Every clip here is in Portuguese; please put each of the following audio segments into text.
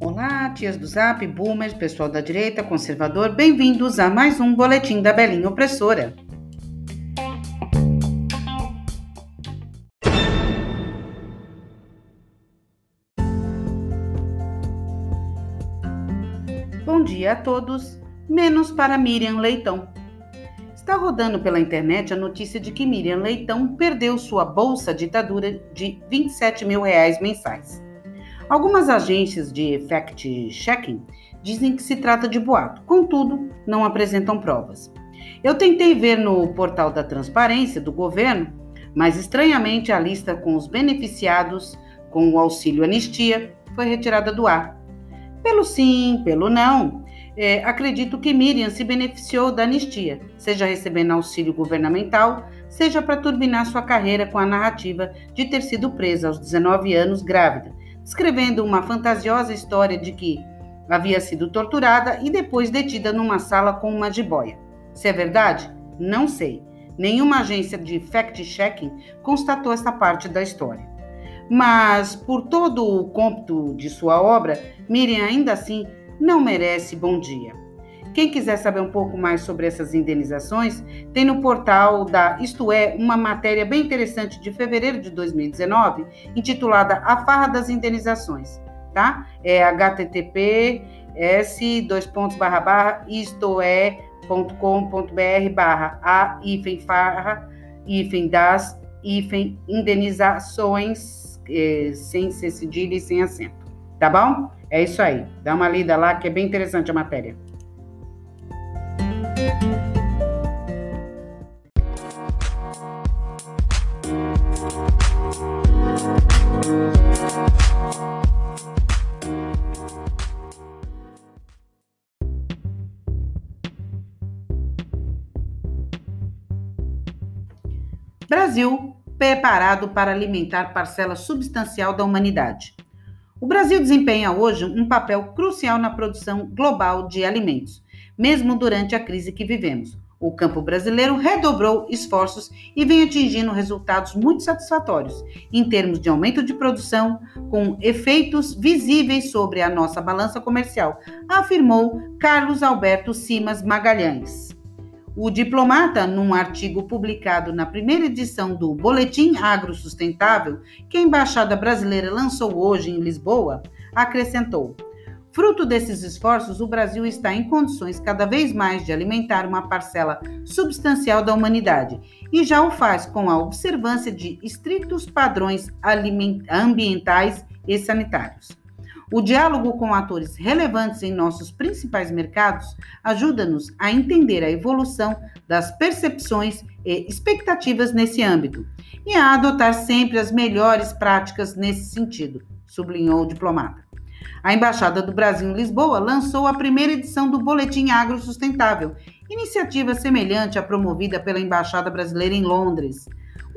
Olá, tias do Zap, boomers, pessoal da direita, conservador, bem-vindos a mais um boletim da Belinha Opressora. Bom dia a todos, menos para Miriam Leitão. Está rodando pela internet a notícia de que Miriam Leitão perdeu sua bolsa ditadura de 27 mil reais mensais. Algumas agências de fact-checking dizem que se trata de boato, contudo, não apresentam provas. Eu tentei ver no portal da transparência do governo, mas estranhamente a lista com os beneficiados com o auxílio anistia foi retirada do ar. Pelo sim, pelo não, é, acredito que Miriam se beneficiou da anistia, seja recebendo auxílio governamental, seja para turbinar sua carreira com a narrativa de ter sido presa aos 19 anos grávida, escrevendo uma fantasiosa história de que havia sido torturada e depois detida numa sala com uma jiboia. Se é verdade? Não sei. Nenhuma agência de fact-checking constatou essa parte da história. Mas, por todo o cômputo de sua obra, Miriam ainda assim não merece bom dia. Quem quiser saber um pouco mais sobre essas indenizações, tem no portal da Isto É uma matéria bem interessante de fevereiro de 2019, intitulada A Farra das Indenizações, tá? É https dois pontos barra a farra das indenizações eh, sem cedilha e sem acento, tá bom? É isso aí. Dá uma lida lá que é bem interessante a matéria. Brasil preparado para alimentar parcela substancial da humanidade. O Brasil desempenha hoje um papel crucial na produção global de alimentos, mesmo durante a crise que vivemos. O campo brasileiro redobrou esforços e vem atingindo resultados muito satisfatórios em termos de aumento de produção, com efeitos visíveis sobre a nossa balança comercial, afirmou Carlos Alberto Simas Magalhães. O diplomata, num artigo publicado na primeira edição do Boletim Agro Sustentável, que a Embaixada Brasileira lançou hoje em Lisboa, acrescentou: Fruto desses esforços, o Brasil está em condições cada vez mais de alimentar uma parcela substancial da humanidade e já o faz com a observância de estritos padrões ambientais e sanitários. O diálogo com atores relevantes em nossos principais mercados ajuda-nos a entender a evolução das percepções e expectativas nesse âmbito e a adotar sempre as melhores práticas nesse sentido, sublinhou o diplomata. A Embaixada do Brasil em Lisboa lançou a primeira edição do Boletim Agro Sustentável, iniciativa semelhante à promovida pela Embaixada Brasileira em Londres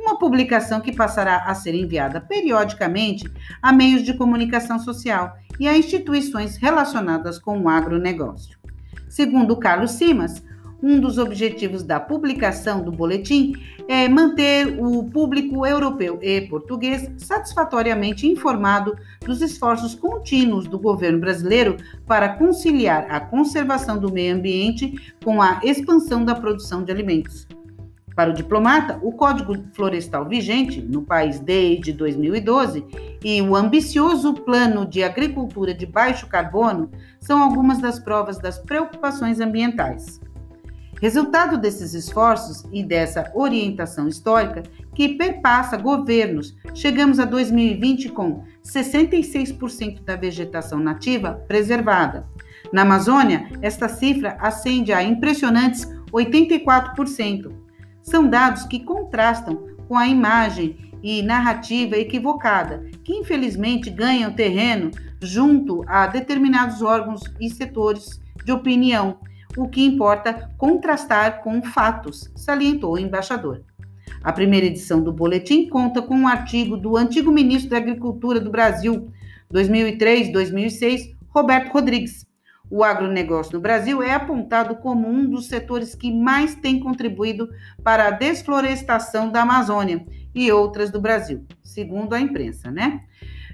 uma publicação que passará a ser enviada periodicamente a meios de comunicação social e a instituições relacionadas com o agronegócio. Segundo Carlos Simas, um dos objetivos da publicação do boletim é manter o público europeu e português satisfatoriamente informado dos esforços contínuos do governo brasileiro para conciliar a conservação do meio ambiente com a expansão da produção de alimentos. Para o diplomata, o Código Florestal vigente no país desde 2012 e o ambicioso Plano de Agricultura de Baixo Carbono são algumas das provas das preocupações ambientais. Resultado desses esforços e dessa orientação histórica que perpassa governos, chegamos a 2020 com 66% da vegetação nativa preservada. Na Amazônia, esta cifra ascende a impressionantes 84%. São dados que contrastam com a imagem e narrativa equivocada, que infelizmente ganham terreno junto a determinados órgãos e setores de opinião. O que importa contrastar com fatos, salientou o embaixador. A primeira edição do boletim conta com um artigo do antigo ministro da Agricultura do Brasil, 2003-2006, Roberto Rodrigues. O agronegócio no Brasil é apontado como um dos setores que mais tem contribuído para a desflorestação da Amazônia e outras do Brasil, segundo a imprensa, né?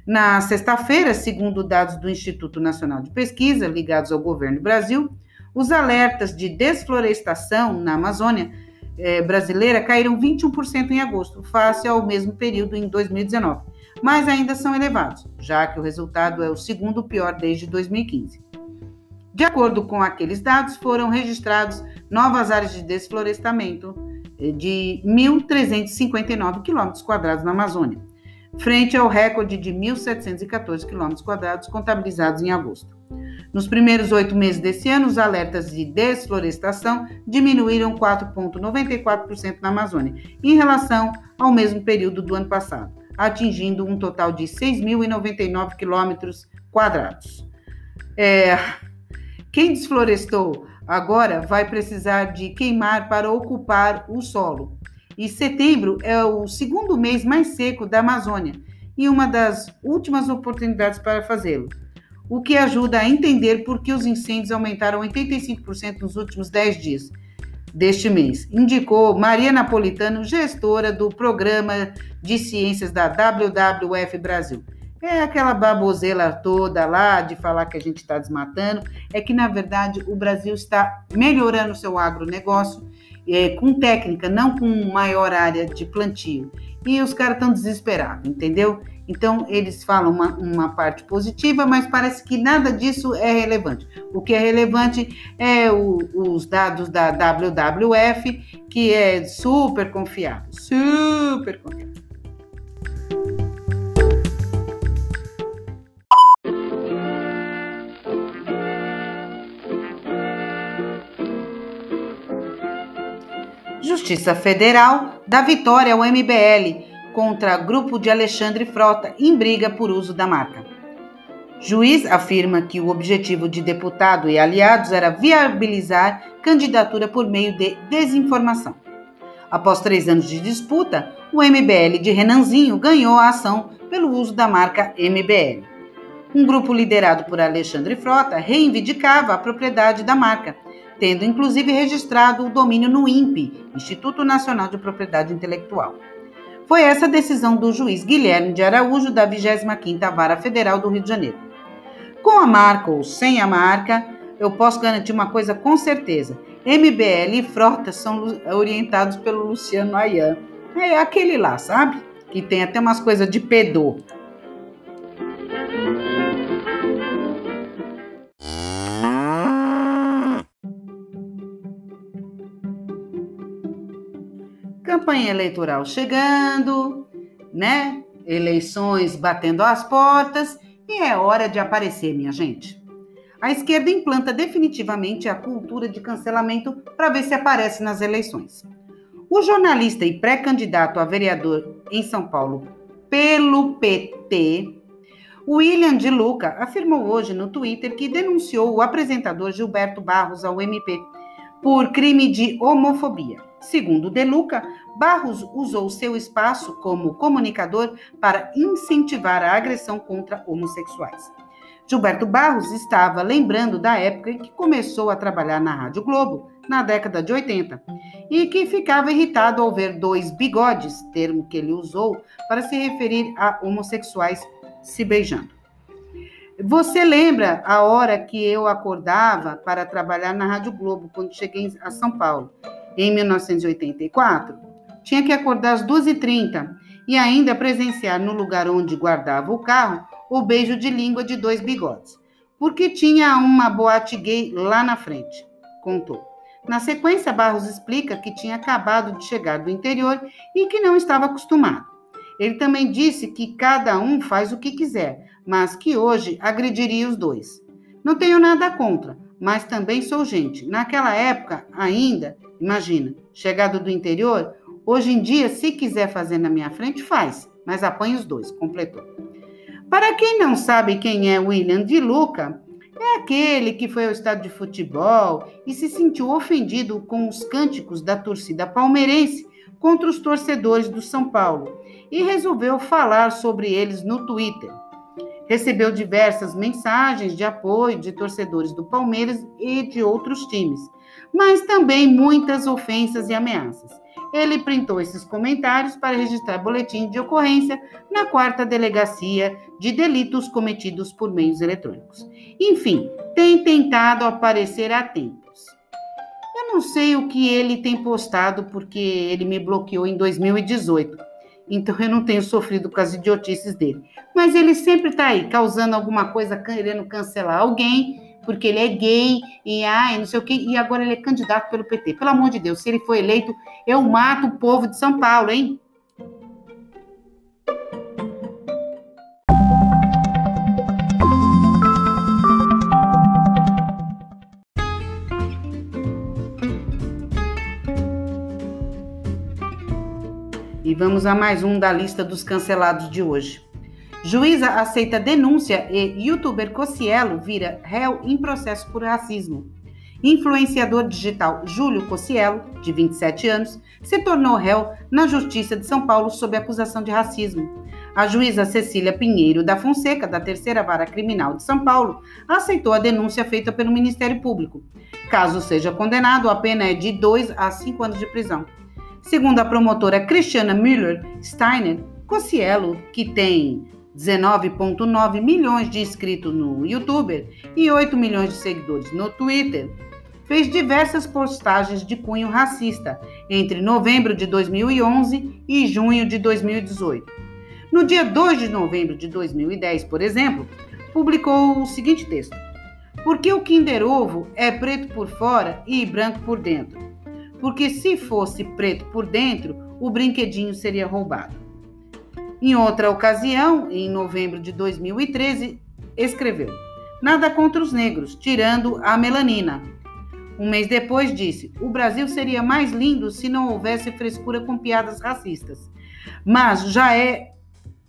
Na sexta-feira, segundo dados do Instituto Nacional de Pesquisa, ligados ao governo do Brasil, os alertas de desflorestação na Amazônia eh, brasileira caíram 21% em agosto, face ao mesmo período em 2019, mas ainda são elevados, já que o resultado é o segundo pior desde 2015. De acordo com aqueles dados, foram registrados novas áreas de desflorestamento de 1.359 km na Amazônia, frente ao recorde de 1.714 km contabilizados em agosto. Nos primeiros oito meses desse ano, os alertas de desflorestação diminuíram 4,94% na Amazônia, em relação ao mesmo período do ano passado, atingindo um total de 6.099 quilômetros quadrados. É, quem desflorestou agora vai precisar de queimar para ocupar o solo. E setembro é o segundo mês mais seco da Amazônia e uma das últimas oportunidades para fazê-lo. O que ajuda a entender por que os incêndios aumentaram 85% nos últimos 10 dias deste mês, indicou Maria Napolitano, gestora do programa de ciências da WWF Brasil. É aquela baboseira toda lá de falar que a gente está desmatando. É que, na verdade, o Brasil está melhorando o seu agronegócio é, com técnica, não com maior área de plantio. E os caras estão desesperados, entendeu? Então, eles falam uma, uma, parte positiva, mas parece que nada disso é relevante. O que é relevante é o, os dados da WWF, que é super confiável, super confiável. Justiça Federal dá vitória ao MBL contra grupo de Alexandre Frota em briga por uso da marca. Juiz afirma que o objetivo de deputado e aliados era viabilizar candidatura por meio de desinformação. Após três anos de disputa, o MBL de Renanzinho ganhou a ação pelo uso da marca MBL. Um grupo liderado por Alexandre Frota reivindicava a propriedade da marca, tendo inclusive registrado o domínio no INPE, Instituto Nacional de Propriedade Intelectual. Foi essa a decisão do juiz Guilherme de Araújo da 25ª Vara Federal do Rio de Janeiro. Com a marca ou sem a marca, eu posso garantir uma coisa com certeza. MBL e Frota são orientados pelo Luciano Ayan. É aquele lá, sabe? Que tem até umas coisas de pedô. Campanha eleitoral chegando, né? Eleições batendo às portas e é hora de aparecer, minha gente. A esquerda implanta definitivamente a cultura de cancelamento para ver se aparece nas eleições. O jornalista e pré-candidato a vereador em São Paulo pelo PT, William de Luca, afirmou hoje no Twitter que denunciou o apresentador Gilberto Barros ao MP por crime de homofobia. Segundo De Luca, Barros usou seu espaço como comunicador para incentivar a agressão contra homossexuais. Gilberto Barros estava lembrando da época em que começou a trabalhar na Rádio Globo, na década de 80, e que ficava irritado ao ver dois bigodes, termo que ele usou para se referir a homossexuais se beijando. Você lembra a hora que eu acordava para trabalhar na Rádio Globo quando cheguei a São Paulo, em 1984? Tinha que acordar às 2h30 e ainda presenciar no lugar onde guardava o carro o beijo de língua de dois bigodes, porque tinha uma boate gay lá na frente, contou. Na sequência, Barros explica que tinha acabado de chegar do interior e que não estava acostumado. Ele também disse que cada um faz o que quiser, mas que hoje agrediria os dois. Não tenho nada contra, mas também sou gente. Naquela época, ainda, imagina, chegado do interior, hoje em dia, se quiser fazer na minha frente, faz, mas apanha os dois, completou. Para quem não sabe quem é William de Luca, é aquele que foi ao estádio de futebol e se sentiu ofendido com os cânticos da torcida palmeirense contra os torcedores do São Paulo e resolveu falar sobre eles no Twitter. Recebeu diversas mensagens de apoio de torcedores do Palmeiras e de outros times, mas também muitas ofensas e ameaças. Ele printou esses comentários para registrar boletim de ocorrência na quarta delegacia de delitos cometidos por meios eletrônicos. Enfim, tem tentado aparecer a tempos. Eu não sei o que ele tem postado porque ele me bloqueou em 2018 então eu não tenho sofrido com as idiotices dele. Mas ele sempre está aí, causando alguma coisa, querendo cancelar alguém, porque ele é gay, e ai, não sei o quê, e agora ele é candidato pelo PT. Pelo amor de Deus, se ele for eleito, eu mato o povo de São Paulo, hein? Vamos a mais um da lista dos cancelados de hoje. Juíza aceita denúncia e youtuber Cocielo vira réu em processo por racismo. Influenciador digital Júlio Cocielo, de 27 anos, se tornou réu na Justiça de São Paulo sob acusação de racismo. A juíza Cecília Pinheiro da Fonseca, da Terceira Vara Criminal de São Paulo, aceitou a denúncia feita pelo Ministério Público. Caso seja condenado, a pena é de 2 a 5 anos de prisão. Segundo a promotora Cristiana Müller Steiner, Cocielo, que tem 19,9 milhões de inscritos no YouTube e 8 milhões de seguidores no Twitter, fez diversas postagens de cunho racista entre novembro de 2011 e junho de 2018. No dia 2 de novembro de 2010, por exemplo, publicou o seguinte texto: Por que o Kinder Ovo é preto por fora e branco por dentro? Porque se fosse preto por dentro, o brinquedinho seria roubado. Em outra ocasião, em novembro de 2013, escreveu: Nada contra os negros, tirando a melanina. Um mês depois disse: O Brasil seria mais lindo se não houvesse frescura com piadas racistas. Mas já é,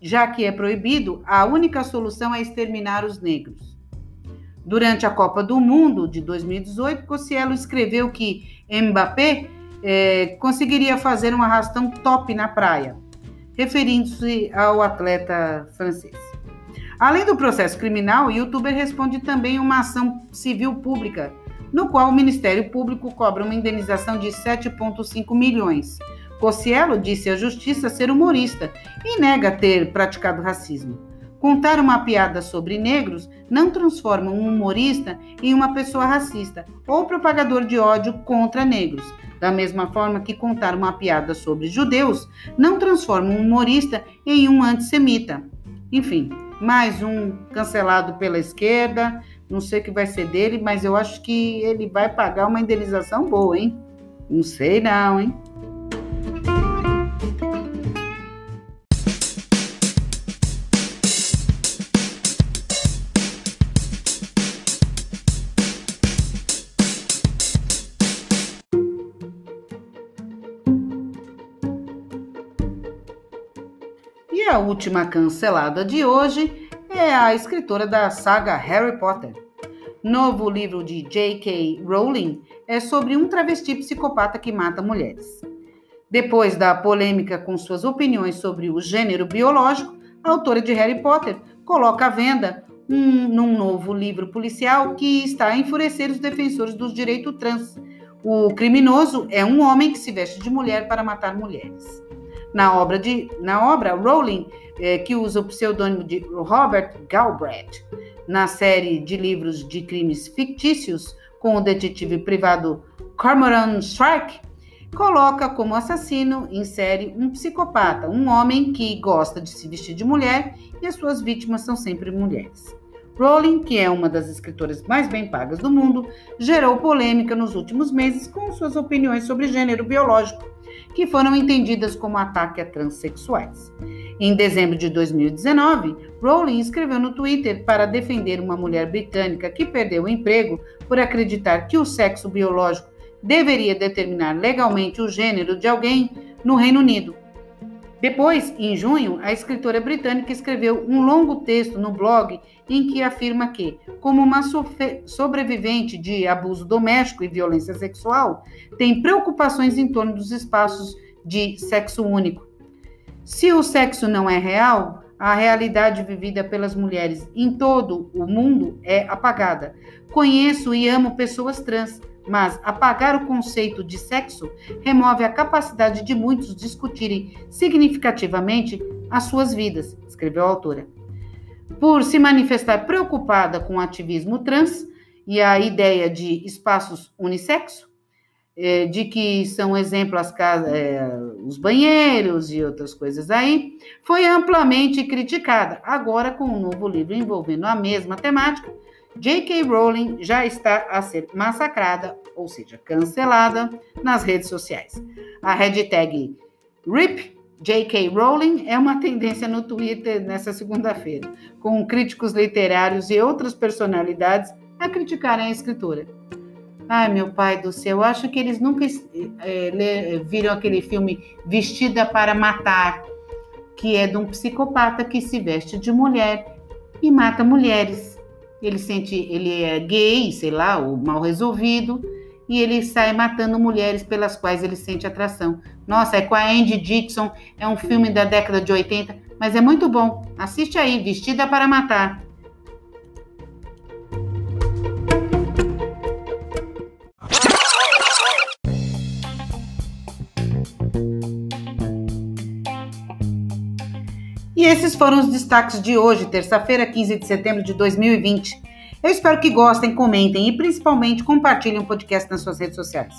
já que é proibido, a única solução é exterminar os negros. Durante a Copa do Mundo de 2018, Cossielo escreveu que Mbappé é, conseguiria fazer um arrastão top na praia, referindo-se ao atleta francês. Além do processo criminal, o youtuber responde também uma ação civil pública, no qual o Ministério Público cobra uma indenização de 7,5 milhões. Cossielo disse à justiça ser humorista e nega ter praticado racismo. Contar uma piada sobre negros não transforma um humorista em uma pessoa racista ou propagador de ódio contra negros. Da mesma forma que contar uma piada sobre judeus não transforma um humorista em um antissemita. Enfim, mais um cancelado pela esquerda. Não sei o que vai ser dele, mas eu acho que ele vai pagar uma indenização boa, hein? Não sei não, hein? E a última cancelada de hoje é a escritora da saga Harry Potter. Novo livro de J.K. Rowling é sobre um travesti psicopata que mata mulheres. Depois da polêmica com suas opiniões sobre o gênero biológico, a autora de Harry Potter coloca à venda um, num novo livro policial que está a enfurecer os defensores dos direitos trans. O criminoso é um homem que se veste de mulher para matar mulheres. Na obra, de, na obra Rowling, é, que usa o pseudônimo de Robert Galbraith, na série de livros de crimes fictícios com o detetive privado Cormoran Strike, coloca como assassino em série um psicopata, um homem que gosta de se vestir de mulher e as suas vítimas são sempre mulheres. Rowling, que é uma das escritoras mais bem pagas do mundo, gerou polêmica nos últimos meses com suas opiniões sobre gênero biológico, que foram entendidas como ataque a transexuais. Em dezembro de 2019, Rowling escreveu no Twitter para defender uma mulher britânica que perdeu o emprego por acreditar que o sexo biológico deveria determinar legalmente o gênero de alguém no Reino Unido. Depois, em junho, a escritora britânica escreveu um longo texto no blog em que afirma que, como uma sobrevivente de abuso doméstico e violência sexual, tem preocupações em torno dos espaços de sexo único. Se o sexo não é real, a realidade vivida pelas mulheres em todo o mundo é apagada. Conheço e amo pessoas trans, mas apagar o conceito de sexo remove a capacidade de muitos discutirem significativamente as suas vidas, escreveu a autora. Por se manifestar preocupada com o ativismo trans e a ideia de espaços unissexo, é, de que são exemplo as casas, é, os banheiros e outras coisas aí, foi amplamente criticada. Agora, com um novo livro envolvendo a mesma temática, J.K. Rowling já está a ser massacrada, ou seja, cancelada, nas redes sociais. A hashtag RIP J.K. Rowling é uma tendência no Twitter nessa segunda-feira, com críticos literários e outras personalidades a criticarem a escritora. Ai, meu pai do céu, acho que eles nunca é, viram aquele filme Vestida para Matar, que é de um psicopata que se veste de mulher e mata mulheres ele sente, ele é gay, sei lá, ou mal resolvido, e ele sai matando mulheres pelas quais ele sente atração. Nossa, é com a Andy Dixon, é um filme da década de 80, mas é muito bom. Assiste aí, Vestida para Matar. Foram os destaques de hoje, terça-feira, 15 de setembro de 2020. Eu espero que gostem, comentem e principalmente compartilhem o podcast nas suas redes sociais.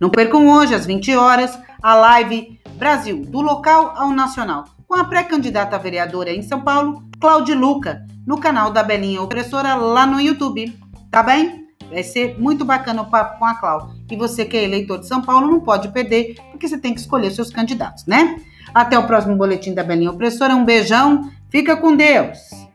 Não percam hoje, às 20 horas, a live Brasil, do local ao nacional, com a pré-candidata vereadora em São Paulo, Cláudia Luca, no canal da Belinha Opressora lá no YouTube. Tá bem? Vai ser muito bacana o papo com a Cláudia. E você que é eleitor de São Paulo não pode perder, porque você tem que escolher seus candidatos, né? Até o próximo boletim da Belinha Opressora. Um beijão. Fica com Deus.